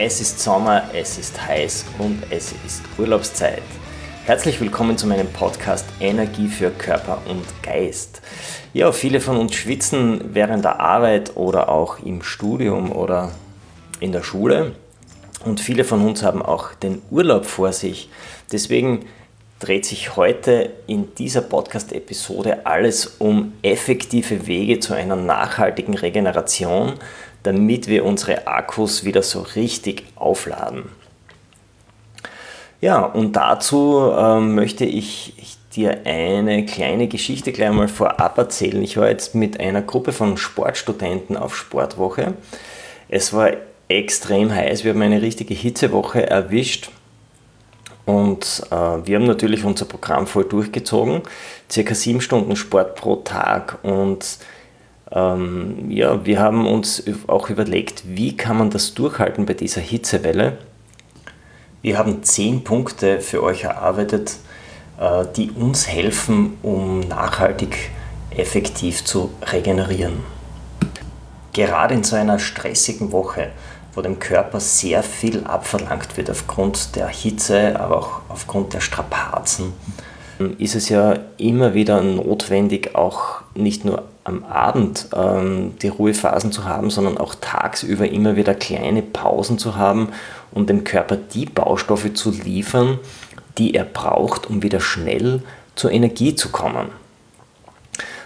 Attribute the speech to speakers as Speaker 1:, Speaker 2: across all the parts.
Speaker 1: Es ist Sommer, es ist heiß und es ist Urlaubszeit. Herzlich willkommen zu meinem Podcast Energie für Körper und Geist. Ja, viele von uns schwitzen während der Arbeit oder auch im Studium oder in der Schule und viele von uns haben auch den Urlaub vor sich. Deswegen dreht sich heute in dieser Podcast-Episode alles um effektive Wege zu einer nachhaltigen Regeneration, damit wir unsere Akkus wieder so richtig aufladen. Ja, und dazu äh, möchte ich dir eine kleine Geschichte gleich mal vorab erzählen. Ich war jetzt mit einer Gruppe von Sportstudenten auf Sportwoche. Es war extrem heiß, wir haben eine richtige Hitzewoche erwischt und äh, wir haben natürlich unser Programm voll durchgezogen, circa sieben Stunden Sport pro Tag. Und ähm, ja, wir haben uns auch überlegt, wie kann man das durchhalten bei dieser Hitzewelle. Wir haben zehn Punkte für euch erarbeitet, äh, die uns helfen, um nachhaltig effektiv zu regenerieren. Gerade in so einer stressigen Woche wo dem Körper sehr viel abverlangt wird aufgrund der Hitze, aber auch aufgrund der Strapazen, ist es ja immer wieder notwendig, auch nicht nur am Abend ähm, die Ruhephasen zu haben, sondern auch tagsüber immer wieder kleine Pausen zu haben, um dem Körper die Baustoffe zu liefern, die er braucht, um wieder schnell zur Energie zu kommen.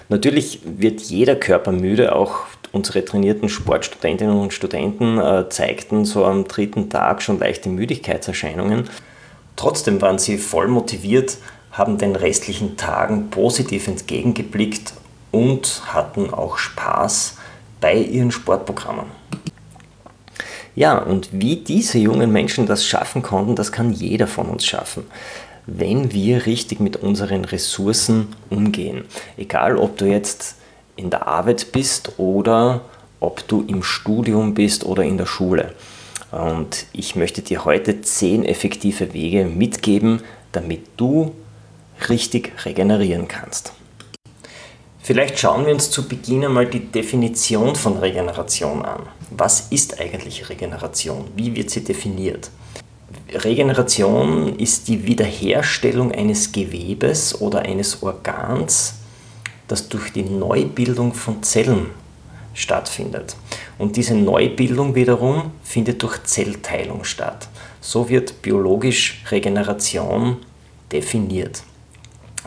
Speaker 1: Natürlich wird jeder Körper müde, auch unsere trainierten Sportstudentinnen und Studenten äh, zeigten so am dritten Tag schon leichte Müdigkeitserscheinungen. Trotzdem waren sie voll motiviert, haben den restlichen Tagen positiv entgegengeblickt und hatten auch Spaß bei ihren Sportprogrammen. Ja, und wie diese jungen Menschen das schaffen konnten, das kann jeder von uns schaffen, wenn wir richtig mit unseren Ressourcen umgehen. Egal, ob du jetzt in der Arbeit bist oder ob du im Studium bist oder in der Schule. Und ich möchte dir heute zehn effektive Wege mitgeben, damit du richtig regenerieren kannst. Vielleicht schauen wir uns zu Beginn einmal die Definition von Regeneration an. Was ist eigentlich Regeneration? Wie wird sie definiert? Regeneration ist die Wiederherstellung eines Gewebes oder eines Organs das durch die Neubildung von Zellen stattfindet. Und diese Neubildung wiederum findet durch Zellteilung statt. So wird biologisch Regeneration definiert.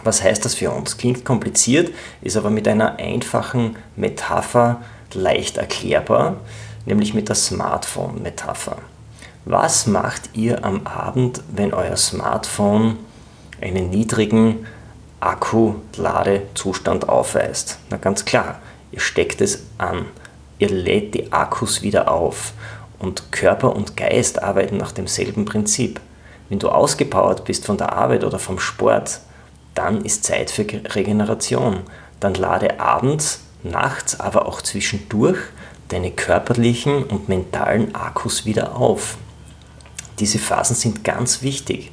Speaker 1: Was heißt das für uns? Klingt kompliziert, ist aber mit einer einfachen Metapher leicht erklärbar, nämlich mit der Smartphone-Metapher. Was macht ihr am Abend, wenn euer Smartphone einen niedrigen Akkuladezustand aufweist? Na ganz klar, ihr steckt es an, ihr lädt die Akkus wieder auf und Körper und Geist arbeiten nach demselben Prinzip. Wenn du ausgepowert bist von der Arbeit oder vom Sport, dann ist Zeit für Regeneration. Dann lade abends, nachts, aber auch zwischendurch deine körperlichen und mentalen Akkus wieder auf. Diese Phasen sind ganz wichtig.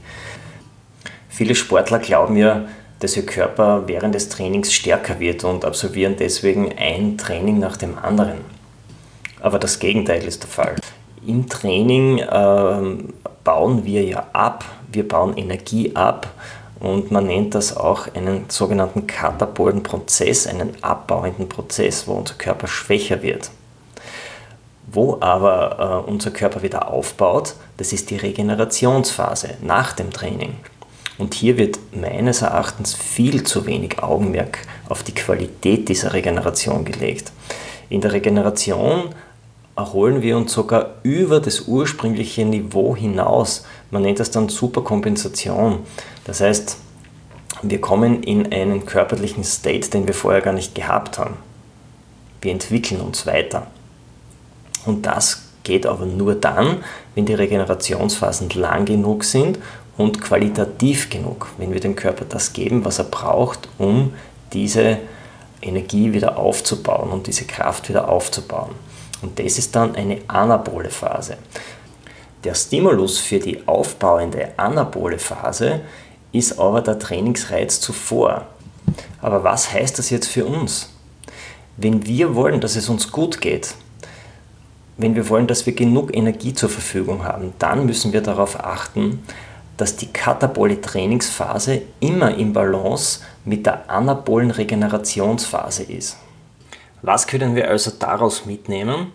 Speaker 1: Viele Sportler glauben ja, dass ihr Körper während des Trainings stärker wird und absolvieren deswegen ein Training nach dem anderen. Aber das Gegenteil ist der Fall. Im Training äh, bauen wir ja ab, wir bauen Energie ab und man nennt das auch einen sogenannten katabolten Prozess, einen abbauenden Prozess, wo unser Körper schwächer wird. Wo aber äh, unser Körper wieder aufbaut, das ist die Regenerationsphase nach dem Training. Und hier wird meines Erachtens viel zu wenig Augenmerk auf die Qualität dieser Regeneration gelegt. In der Regeneration erholen wir uns sogar über das ursprüngliche Niveau hinaus. Man nennt das dann Superkompensation. Das heißt, wir kommen in einen körperlichen State, den wir vorher gar nicht gehabt haben. wir entwickeln uns weiter. Und das geht aber nur dann, wenn die Regenerationsphasen lang genug sind und qualitativ genug, wenn wir dem Körper das geben, was er braucht, um diese Energie wieder aufzubauen und diese Kraft wieder aufzubauen. Und das ist dann eine anabole Phase. Der Stimulus für die aufbauende anabole Phase ist aber der Trainingsreiz zuvor. Aber was heißt das jetzt für uns? Wenn wir wollen, dass es uns gut geht, wenn wir wollen, dass wir genug Energie zur Verfügung haben, dann müssen wir darauf achten, dass die katabole Trainingsphase immer im Balance mit der anabolen Regenerationsphase ist. Was können wir also daraus mitnehmen?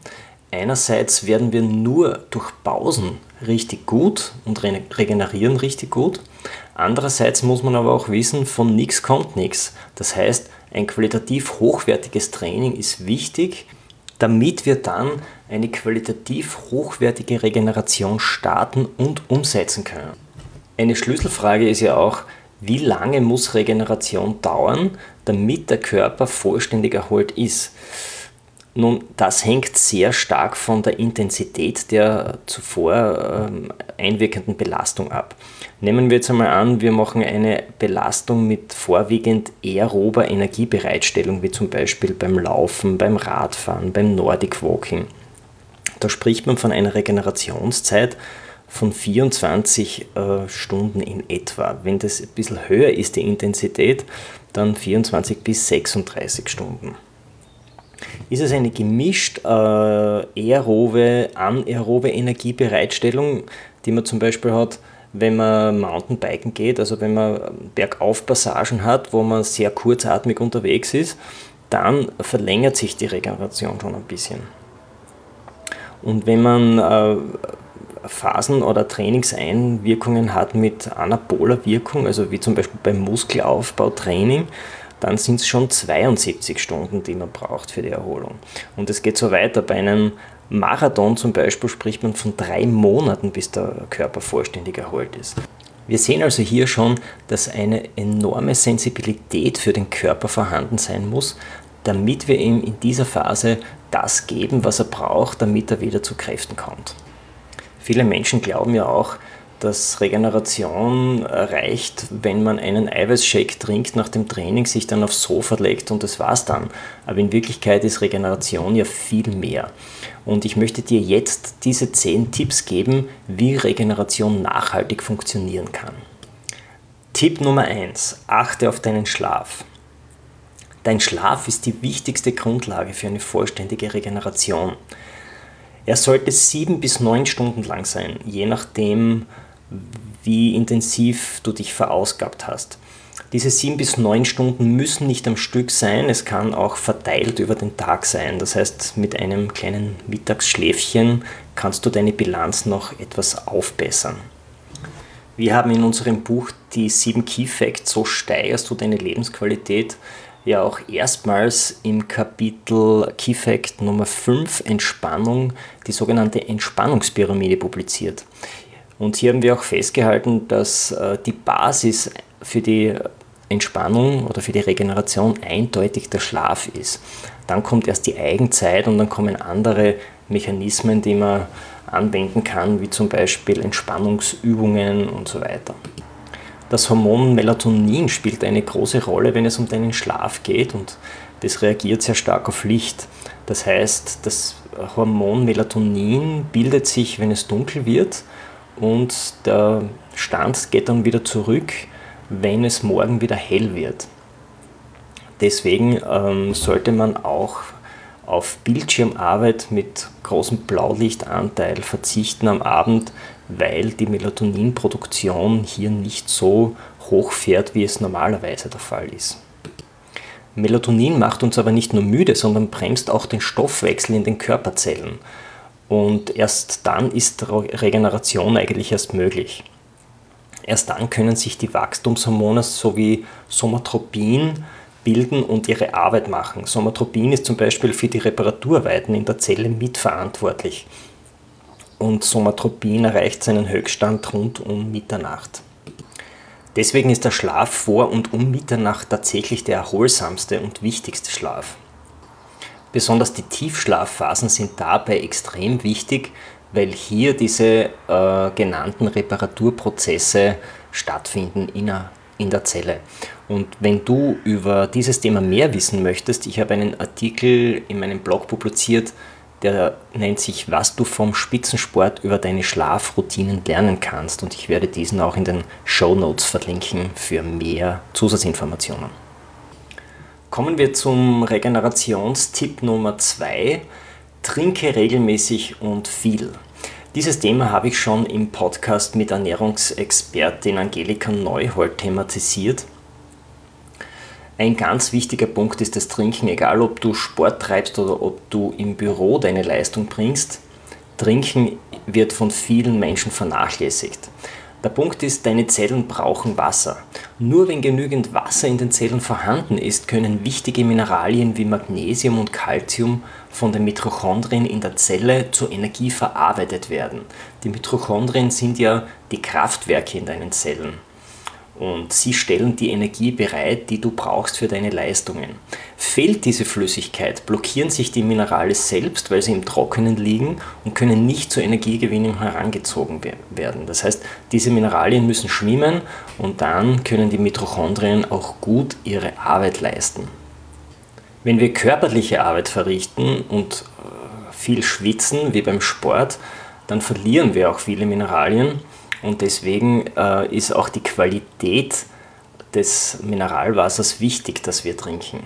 Speaker 1: Einerseits werden wir nur durch Pausen richtig gut und regenerieren richtig gut. Andererseits muss man aber auch wissen, von nichts kommt nichts. Das heißt, ein qualitativ hochwertiges Training ist wichtig, damit wir dann eine qualitativ hochwertige Regeneration starten und umsetzen können. Eine Schlüsselfrage ist ja auch, wie lange muss Regeneration dauern, damit der Körper vollständig erholt ist. Nun, das hängt sehr stark von der Intensität der zuvor ähm, einwirkenden Belastung ab. Nehmen wir jetzt einmal an, wir machen eine Belastung mit vorwiegend aerober Energiebereitstellung, wie zum Beispiel beim Laufen, beim Radfahren, beim Nordic Walking. Da spricht man von einer Regenerationszeit von 24 äh, Stunden in etwa. Wenn das ein bisschen höher ist, die Intensität, dann 24 bis 36 Stunden. Ist es eine gemischt äh, aerobe, anaerobe Energiebereitstellung, die man zum Beispiel hat, wenn man Mountainbiken geht, also wenn man Bergaufpassagen hat, wo man sehr kurzatmig unterwegs ist, dann verlängert sich die Regeneration schon ein bisschen. Und wenn man äh, Phasen oder Trainingseinwirkungen hat mit anaboler Wirkung, also wie zum Beispiel beim Muskelaufbautraining, dann sind es schon 72 Stunden, die man braucht für die Erholung. Und es geht so weiter. Bei einem Marathon zum Beispiel spricht man von drei Monaten, bis der Körper vollständig erholt ist. Wir sehen also hier schon, dass eine enorme Sensibilität für den Körper vorhanden sein muss, damit wir ihm in dieser Phase das geben, was er braucht, damit er wieder zu Kräften kommt. Viele Menschen glauben ja auch, dass Regeneration reicht, wenn man einen Eiweißshake trinkt nach dem Training, sich dann aufs Sofa legt und das war's dann. Aber in Wirklichkeit ist Regeneration ja viel mehr. Und ich möchte dir jetzt diese 10 Tipps geben, wie Regeneration nachhaltig funktionieren kann. Tipp Nummer 1. Achte auf deinen Schlaf. Dein Schlaf ist die wichtigste Grundlage für eine vollständige Regeneration. Er sollte sieben bis neun Stunden lang sein, je nachdem, wie intensiv du dich verausgabt hast. Diese sieben bis neun Stunden müssen nicht am Stück sein, es kann auch verteilt über den Tag sein. Das heißt, mit einem kleinen Mittagsschläfchen kannst du deine Bilanz noch etwas aufbessern. Wir haben in unserem Buch die sieben Key Facts, so steigerst du deine Lebensqualität, ja auch erstmals im Kapitel Key Fact Nummer 5 Entspannung die sogenannte Entspannungspyramide publiziert. Und hier haben wir auch festgehalten, dass äh, die Basis für die Entspannung oder für die Regeneration eindeutig der Schlaf ist. Dann kommt erst die Eigenzeit und dann kommen andere Mechanismen, die man anwenden kann, wie zum Beispiel Entspannungsübungen und so weiter. Das Hormon Melatonin spielt eine große Rolle, wenn es um deinen Schlaf geht und das reagiert sehr stark auf Licht. Das heißt, das Hormon Melatonin bildet sich, wenn es dunkel wird und der Stand geht dann wieder zurück, wenn es morgen wieder hell wird. Deswegen ähm, sollte man auch auf Bildschirmarbeit mit großem Blaulichtanteil verzichten am Abend, weil die Melatoninproduktion hier nicht so hoch fährt, wie es normalerweise der Fall ist. Melatonin macht uns aber nicht nur müde, sondern bremst auch den Stoffwechsel in den Körperzellen. Und erst dann ist Regeneration eigentlich erst möglich. Erst dann können sich die Wachstumshormone sowie Somatropin bilden und ihre Arbeit machen. Somatropin ist zum Beispiel für die Reparaturarbeiten in der Zelle mitverantwortlich. Und Somatropin erreicht seinen Höchststand rund um Mitternacht. Deswegen ist der Schlaf vor und um Mitternacht tatsächlich der erholsamste und wichtigste Schlaf. Besonders die Tiefschlafphasen sind dabei extrem wichtig, weil hier diese äh, genannten Reparaturprozesse stattfinden in, a, in der Zelle. Und wenn du über dieses Thema mehr wissen möchtest, ich habe einen Artikel in meinem Blog publiziert, der nennt sich, was du vom Spitzensport über deine Schlafroutinen lernen kannst. Und ich werde diesen auch in den Show Notes verlinken für mehr Zusatzinformationen. Kommen wir zum Regenerationstipp Nummer 2. Trinke regelmäßig und viel. Dieses Thema habe ich schon im Podcast mit Ernährungsexpertin Angelika Neuhold thematisiert. Ein ganz wichtiger Punkt ist das Trinken, egal ob du Sport treibst oder ob du im Büro deine Leistung bringst. Trinken wird von vielen Menschen vernachlässigt. Der Punkt ist, deine Zellen brauchen Wasser. Nur wenn genügend Wasser in den Zellen vorhanden ist, können wichtige Mineralien wie Magnesium und Calcium von den Mitochondrien in der Zelle zur Energie verarbeitet werden. Die Mitochondrien sind ja die Kraftwerke in deinen Zellen und sie stellen die Energie bereit, die du brauchst für deine Leistungen. Fehlt diese Flüssigkeit, blockieren sich die Minerale selbst, weil sie im Trockenen liegen und können nicht zur Energiegewinnung herangezogen werden. Das heißt, diese Mineralien müssen schwimmen und dann können die Mitochondrien auch gut ihre Arbeit leisten. Wenn wir körperliche Arbeit verrichten und äh, viel schwitzen, wie beim Sport, dann verlieren wir auch viele Mineralien und deswegen äh, ist auch die Qualität des Mineralwassers wichtig, das wir trinken.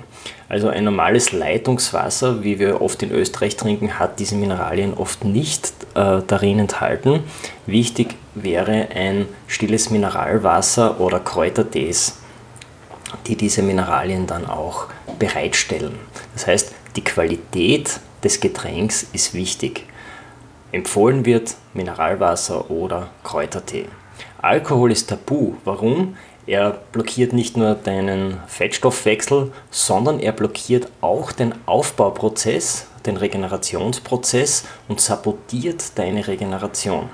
Speaker 1: Also ein normales Leitungswasser, wie wir oft in Österreich trinken, hat diese Mineralien oft nicht äh, darin enthalten. Wichtig wäre ein stilles Mineralwasser oder Kräutertees, die diese Mineralien dann auch bereitstellen. Das heißt, die Qualität des Getränks ist wichtig. Empfohlen wird Mineralwasser oder Kräutertee. Alkohol ist tabu. Warum? Er blockiert nicht nur deinen Fettstoffwechsel, sondern er blockiert auch den Aufbauprozess, den Regenerationsprozess und sabotiert deine Regeneration.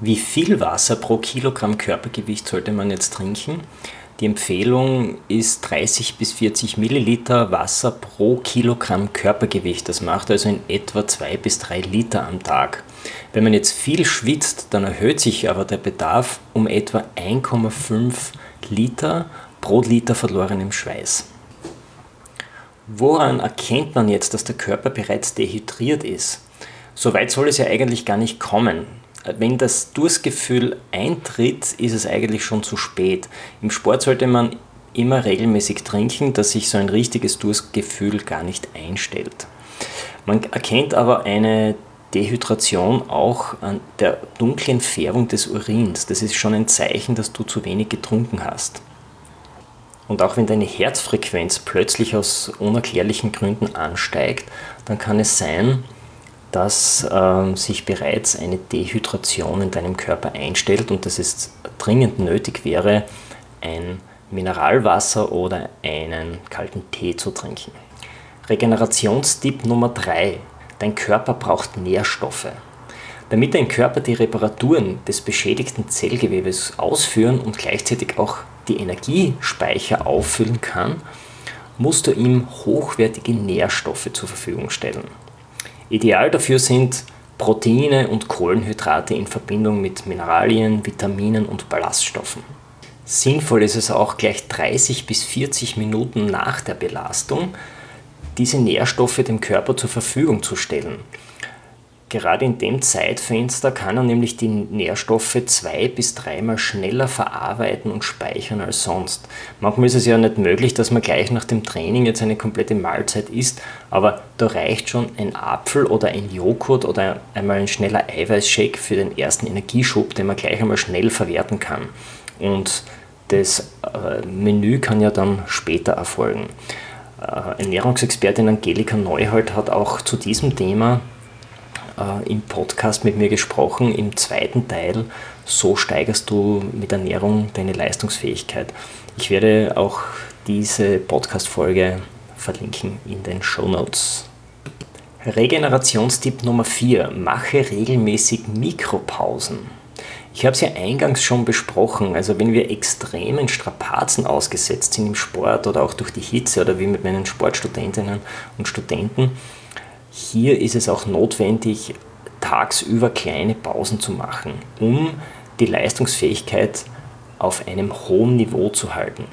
Speaker 1: Wie viel Wasser pro Kilogramm Körpergewicht sollte man jetzt trinken? Die Empfehlung ist 30 bis 40 Milliliter Wasser pro Kilogramm Körpergewicht. Das macht also in etwa 2 bis 3 Liter am Tag. Wenn man jetzt viel schwitzt, dann erhöht sich aber der Bedarf um etwa 1,5 Liter pro Liter verlorenem Schweiß. Woran erkennt man jetzt, dass der Körper bereits dehydriert ist? Soweit soll es ja eigentlich gar nicht kommen wenn das Durstgefühl eintritt, ist es eigentlich schon zu spät. Im Sport sollte man immer regelmäßig trinken, dass sich so ein richtiges Durstgefühl gar nicht einstellt. Man erkennt aber eine Dehydration auch an der dunklen Färbung des Urins. Das ist schon ein Zeichen, dass du zu wenig getrunken hast. Und auch wenn deine Herzfrequenz plötzlich aus unerklärlichen Gründen ansteigt, dann kann es sein, dass äh, sich bereits eine Dehydration in deinem Körper einstellt und dass es dringend nötig wäre, ein Mineralwasser oder einen kalten Tee zu trinken. Regenerationstipp Nummer 3. Dein Körper braucht Nährstoffe. Damit dein Körper die Reparaturen des beschädigten Zellgewebes ausführen und gleichzeitig auch die Energiespeicher auffüllen kann, musst du ihm hochwertige Nährstoffe zur Verfügung stellen. Ideal dafür sind Proteine und Kohlenhydrate in Verbindung mit Mineralien, Vitaminen und Ballaststoffen. Sinnvoll ist es auch gleich 30 bis 40 Minuten nach der Belastung, diese Nährstoffe dem Körper zur Verfügung zu stellen. Gerade in dem Zeitfenster kann er nämlich die Nährstoffe zwei bis dreimal schneller verarbeiten und speichern als sonst. Manchmal ist es ja nicht möglich, dass man gleich nach dem Training jetzt eine komplette Mahlzeit isst, aber da reicht schon ein Apfel oder ein Joghurt oder einmal ein schneller Eiweißshake für den ersten Energieschub, den man gleich einmal schnell verwerten kann. Und das äh, Menü kann ja dann später erfolgen. Äh, Ernährungsexpertin Angelika Neuhold hat auch zu diesem Thema äh, im Podcast mit mir gesprochen, im zweiten Teil, so steigerst du mit Ernährung deine Leistungsfähigkeit. Ich werde auch diese Podcast-Folge verlinken in den Show Notes. Regenerationstipp Nummer 4. Mache regelmäßig Mikropausen. Ich habe es ja eingangs schon besprochen, also wenn wir extremen Strapazen ausgesetzt sind im Sport oder auch durch die Hitze oder wie mit meinen Sportstudentinnen und Studenten, hier ist es auch notwendig, tagsüber kleine Pausen zu machen, um die Leistungsfähigkeit auf einem hohen Niveau zu halten.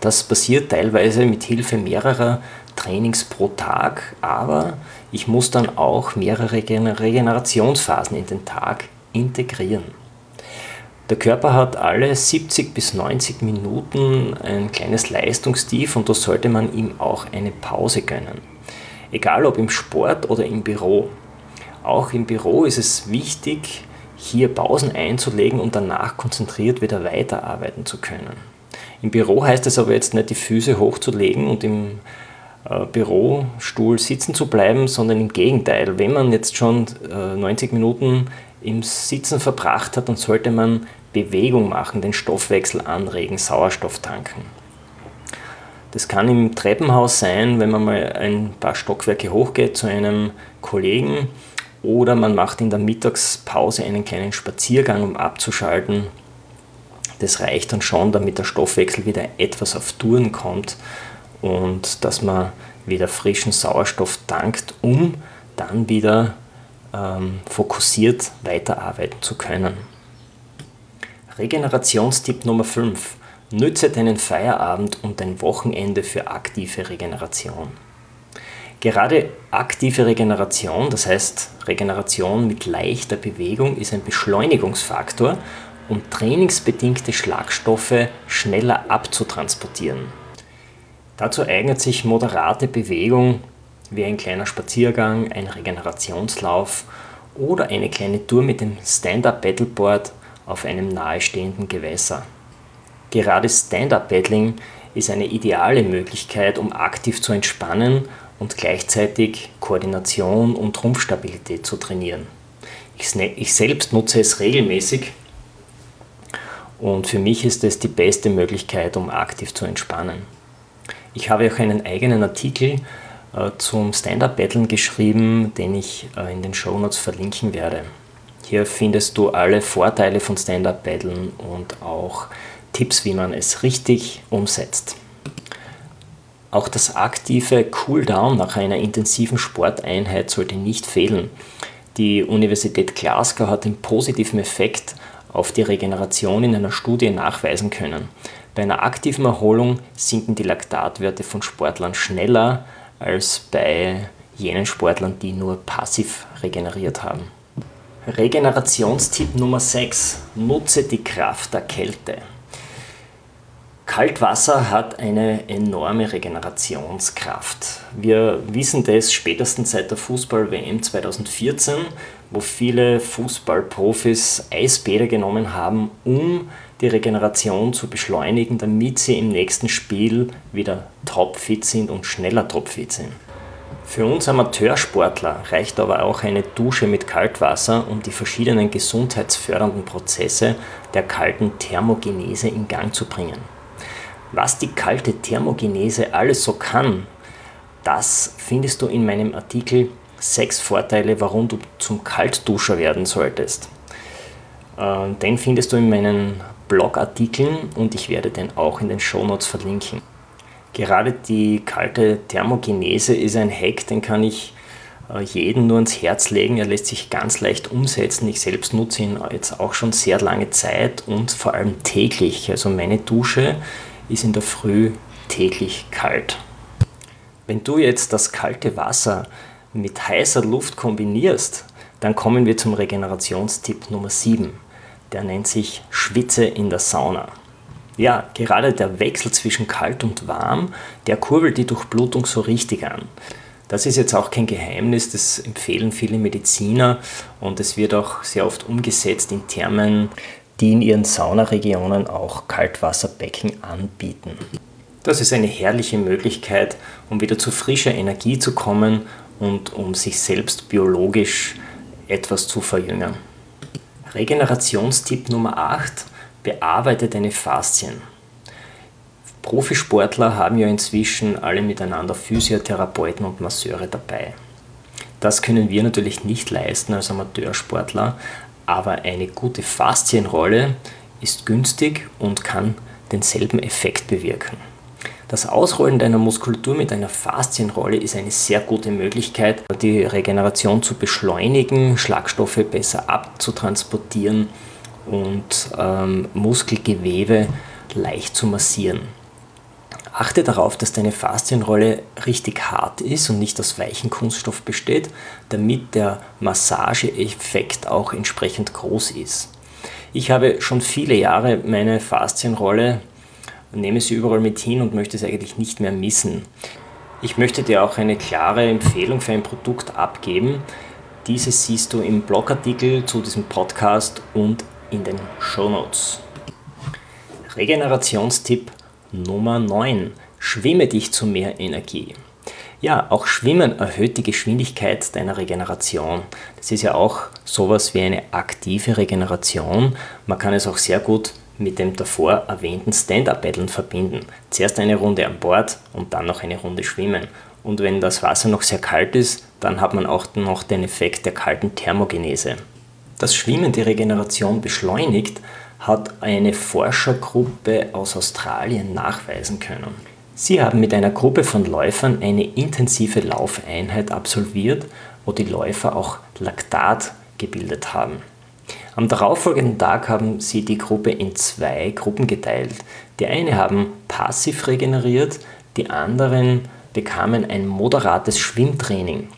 Speaker 1: Das passiert teilweise mit Hilfe mehrerer Trainings pro Tag, aber ich muss dann auch mehrere Regenerationsphasen in den Tag integrieren. Der Körper hat alle 70 bis 90 Minuten ein kleines Leistungstief und da sollte man ihm auch eine Pause gönnen. Egal ob im Sport oder im Büro. Auch im Büro ist es wichtig, hier Pausen einzulegen und danach konzentriert wieder weiterarbeiten zu können. Im Büro heißt es aber jetzt nicht, die Füße hochzulegen und im äh, Bürostuhl sitzen zu bleiben, sondern im Gegenteil. Wenn man jetzt schon 90 äh, Minuten im Sitzen verbracht hat, dann sollte man Bewegung machen, den Stoffwechsel anregen, Sauerstoff tanken. Das kann im Treppenhaus sein, wenn man mal ein paar Stockwerke hochgeht zu einem Kollegen oder man macht in der Mittagspause einen kleinen Spaziergang, um abzuschalten. Das reicht dann schon, damit der Stoffwechsel wieder etwas auf Touren kommt und dass man wieder frischen Sauerstoff tankt, um dann wieder ähm, fokussiert weiterarbeiten zu können. Regenerationstipp Nummer 5. Nütze deinen Feierabend und dein Wochenende für aktive Regeneration. Gerade aktive Regeneration, das heißt Regeneration mit leichter Bewegung, ist ein Beschleunigungsfaktor, um trainingsbedingte Schlagstoffe schneller abzutransportieren. Dazu eignet sich moderate Bewegung wie ein kleiner Spaziergang, ein Regenerationslauf oder eine kleine Tour mit dem Stand-Up-Paddleboard auf einem nahestehenden Gewässer. Gerade Stand-Up-Paddling ist eine ideale Möglichkeit, um aktiv zu entspannen und gleichzeitig Koordination und Rumpfstabilität zu trainieren. Ich, ich selbst nutze es regelmäßig und für mich ist es die beste Möglichkeit, um aktiv zu entspannen. Ich habe auch einen eigenen Artikel äh, zum Stand-Up-Battlen geschrieben, den ich äh, in den Show Notes verlinken werde. Hier findest du alle Vorteile von Stand-Up-Battlen und auch Tipps, wie man es richtig umsetzt. Auch das aktive Cooldown nach einer intensiven Sporteinheit sollte nicht fehlen. Die Universität Glasgow hat den positiven Effekt auf die Regeneration in einer Studie nachweisen können. Bei einer aktiven Erholung sinken die Laktatwerte von Sportlern schneller als bei jenen Sportlern, die nur passiv regeneriert haben. Regenerationstipp Nummer 6. Nutze die Kraft der Kälte. Kaltwasser hat eine enorme Regenerationskraft. Wir wissen das spätestens seit der Fußball-WM 2014, wo viele Fußballprofis Eisbäder genommen haben, um die Regeneration zu beschleunigen, damit sie im nächsten Spiel wieder topfit sind und schneller topfit sind. Für uns Amateursportler reicht aber auch eine Dusche mit Kaltwasser, um die verschiedenen gesundheitsfördernden Prozesse der kalten Thermogenese in Gang zu bringen. Was die kalte Thermogenese alles so kann, das findest du in meinem Artikel 6 Vorteile, warum du zum Kaltduscher werden solltest. Äh, den findest du in meinen Blogartikeln und ich werde den auch in den Shownotes verlinken. Gerade die kalte Thermogenese ist ein Hack, den kann ich äh, jedem nur ans Herz legen. Er lässt sich ganz leicht umsetzen. Ich selbst nutze ihn jetzt auch schon sehr lange Zeit und vor allem täglich. Also meine Dusche ist in der Früh täglich kalt. Wenn du jetzt das kalte Wasser mit heißer Luft kombinierst, dann kommen wir zum Regenerationstipp Nummer 7 der nennt sich Schwitze in der Sauna. Ja, gerade der Wechsel zwischen kalt und warm, der kurbelt die Durchblutung so richtig an. Das ist jetzt auch kein Geheimnis, das empfehlen viele Mediziner und es wird auch sehr oft umgesetzt in Thermen, die in ihren Saunaregionen auch Kaltwasserbecken anbieten. Das ist eine herrliche Möglichkeit, um wieder zu frischer Energie zu kommen und um sich selbst biologisch etwas zu verjüngern. Regenerationstipp Nummer 8. Bearbeite deine Faszien. Profisportler haben ja inzwischen alle miteinander Physiotherapeuten und Masseure dabei. Das können wir natürlich nicht leisten als Amateursportler, aber eine gute Faszienrolle ist günstig und kann denselben Effekt bewirken. Das Ausrollen deiner Muskulatur mit einer Faszienrolle ist eine sehr gute Möglichkeit, die Regeneration zu beschleunigen, Schlagstoffe besser abzutransportieren und ähm, Muskelgewebe leicht zu massieren. Achte darauf, dass deine Faszienrolle richtig hart ist und nicht aus weichem Kunststoff besteht, damit der Massageeffekt auch entsprechend groß ist. Ich habe schon viele Jahre meine Faszienrolle, nehme sie überall mit hin und möchte sie eigentlich nicht mehr missen. Ich möchte dir auch eine klare Empfehlung für ein Produkt abgeben. Diese siehst du im Blogartikel zu diesem Podcast und in den Show Notes. Regenerationstipp Nummer 9. Schwimme dich zu mehr Energie. Ja, auch Schwimmen erhöht die Geschwindigkeit deiner Regeneration. Das ist ja auch sowas wie eine aktive Regeneration. Man kann es auch sehr gut mit dem davor erwähnten Stand-Up-Paddeln verbinden. Zuerst eine Runde an Bord und dann noch eine Runde schwimmen. Und wenn das Wasser noch sehr kalt ist, dann hat man auch noch den Effekt der kalten Thermogenese. Dass Schwimmen die Regeneration beschleunigt, hat eine Forschergruppe aus Australien nachweisen können. Sie haben mit einer Gruppe von Läufern eine intensive Laufeinheit absolviert, wo die Läufer auch Laktat gebildet haben. Am darauffolgenden Tag haben sie die Gruppe in zwei Gruppen geteilt. Die eine haben passiv regeneriert, die anderen bekamen ein moderates Schwimmtraining.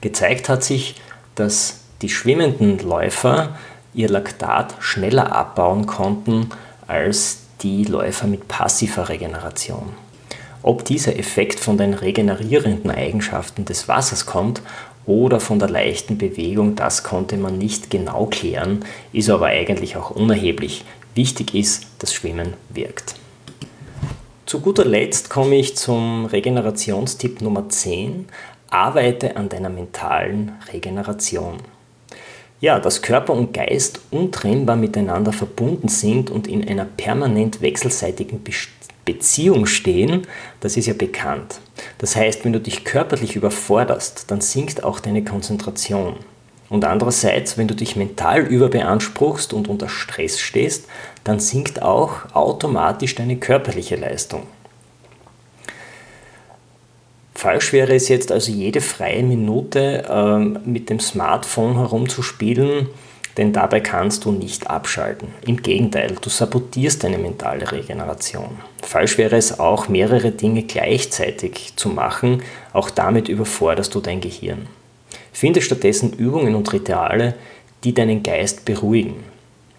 Speaker 1: Gezeigt hat sich, dass die schwimmenden Läufer ihr Laktat schneller abbauen konnten als die Läufer mit passiver Regeneration. Ob dieser Effekt von den regenerierenden Eigenschaften des Wassers kommt oder von der leichten Bewegung, das konnte man nicht genau klären, ist aber eigentlich auch unerheblich. Wichtig ist, dass Schwimmen wirkt. Zu guter Letzt komme ich zum Regenerationstipp Nummer 10. Arbeite an deiner mentalen Regeneration. Ja, dass Körper und Geist untrennbar miteinander verbunden sind und in einer permanent wechselseitigen Beziehung stehen, das ist ja bekannt. Das heißt, wenn du dich körperlich überforderst, dann sinkt auch deine Konzentration. Und andererseits, wenn du dich mental überbeanspruchst und unter Stress stehst, dann sinkt auch automatisch deine körperliche Leistung. Falsch wäre es jetzt also jede freie Minute ähm, mit dem Smartphone herumzuspielen, denn dabei kannst du nicht abschalten. Im Gegenteil, du sabotierst deine mentale Regeneration. Falsch wäre es auch, mehrere Dinge gleichzeitig zu machen, auch damit überforderst du dein Gehirn. Finde stattdessen Übungen und Rituale, die deinen Geist beruhigen,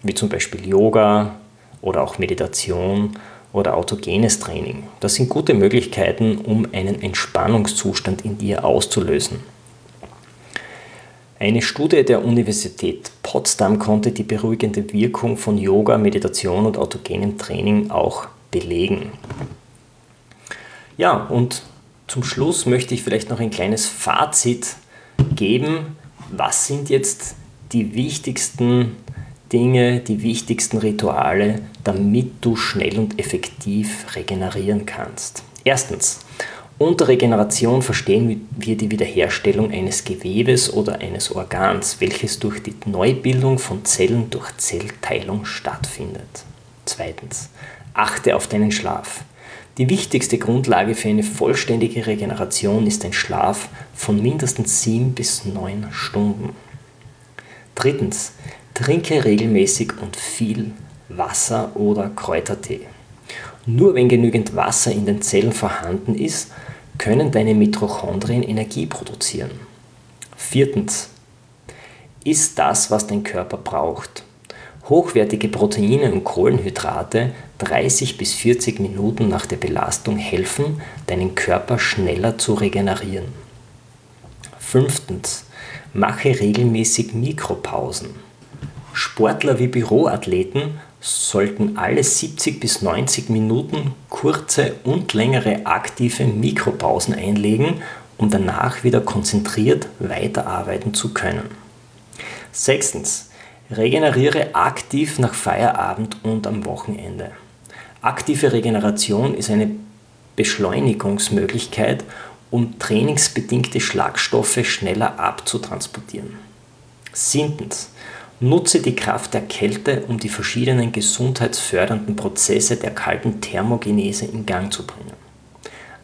Speaker 1: wie zum Beispiel Yoga oder auch Meditation oder autogenes Training. Das sind gute Möglichkeiten, um einen Entspannungszustand in dir auszulösen. Eine Studie der Universität Potsdam konnte die beruhigende Wirkung von Yoga, Meditation und autogenem Training auch belegen. Ja, und zum Schluss möchte ich vielleicht noch ein kleines Fazit geben. Was sind jetzt die wichtigsten Dinge, die wichtigsten Rituale, damit du schnell und effektiv regenerieren kannst. Erstens, unter Regeneration verstehen wir die Wiederherstellung eines Gewebes oder eines Organs, welches durch die Neubildung von Zellen durch Zellteilung stattfindet. Zweitens, achte auf deinen Schlaf. Die wichtigste Grundlage für eine vollständige Regeneration ist ein Schlaf von mindestens 7 bis 9 Stunden. Drittens, Trinke regelmäßig und viel Wasser oder Kräutertee. Nur wenn genügend Wasser in den Zellen vorhanden ist, können deine Mitochondrien Energie produzieren. Viertens. Ist das, was dein Körper braucht. Hochwertige Proteine und Kohlenhydrate 30 bis 40 Minuten nach der Belastung helfen, deinen Körper schneller zu regenerieren. Fünftens. Mache regelmäßig Mikropausen. Sportler wie Büroathleten sollten alle 70 bis 90 Minuten kurze und längere aktive Mikropausen einlegen, um danach wieder konzentriert weiterarbeiten zu können. Sechstens. Regeneriere aktiv nach Feierabend und am Wochenende. Aktive Regeneration ist eine Beschleunigungsmöglichkeit, um trainingsbedingte Schlagstoffe schneller abzutransportieren. Siebtens. Nutze die Kraft der Kälte, um die verschiedenen gesundheitsfördernden Prozesse der kalten Thermogenese in Gang zu bringen.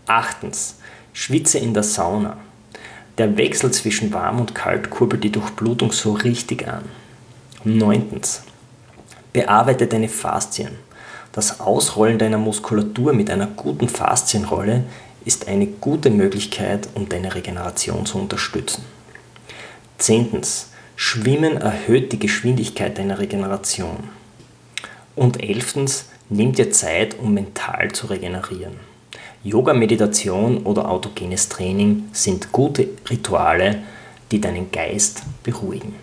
Speaker 1: Achtens. Schwitze in der Sauna. Der Wechsel zwischen warm und kalt kurbelt die Durchblutung so richtig an. Neuntens. Bearbeite deine Faszien. Das Ausrollen deiner Muskulatur mit einer guten Faszienrolle ist eine gute Möglichkeit, um deine Regeneration zu unterstützen. Zehntens. Schwimmen erhöht die Geschwindigkeit deiner Regeneration. Und elftens. Nimm dir Zeit, um mental zu regenerieren. Yoga, Meditation oder autogenes Training sind gute Rituale, die deinen Geist beruhigen.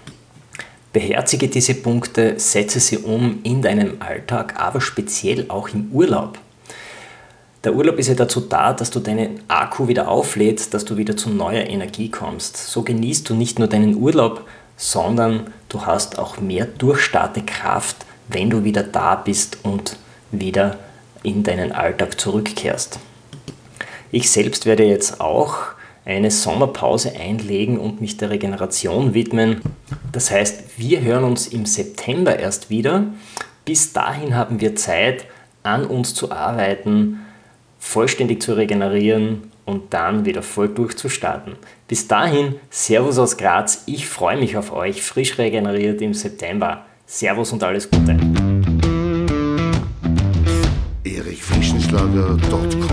Speaker 1: Beherzige diese Punkte, setze sie um in deinem Alltag, aber speziell auch im Urlaub. Der Urlaub ist ja dazu da, dass du deinen Akku wieder auflädst, dass du wieder zu neuer Energie kommst. So genießt du nicht nur deinen Urlaub, sondern du hast auch mehr Durchstartekraft, wenn du wieder da bist und wieder in deinen Alltag zurückkehrst. Ich selbst werde jetzt auch eine Sommerpause einlegen und mich der Regeneration widmen. Das heißt, wir hören uns im September erst wieder. Bis dahin haben wir Zeit, an uns zu arbeiten, vollständig zu regenerieren und dann wieder voll durchzustarten. Bis dahin, Servus aus Graz, ich freue mich auf euch, frisch regeneriert im September. Servus und alles Gute.
Speaker 2: erichfrischenschlager.com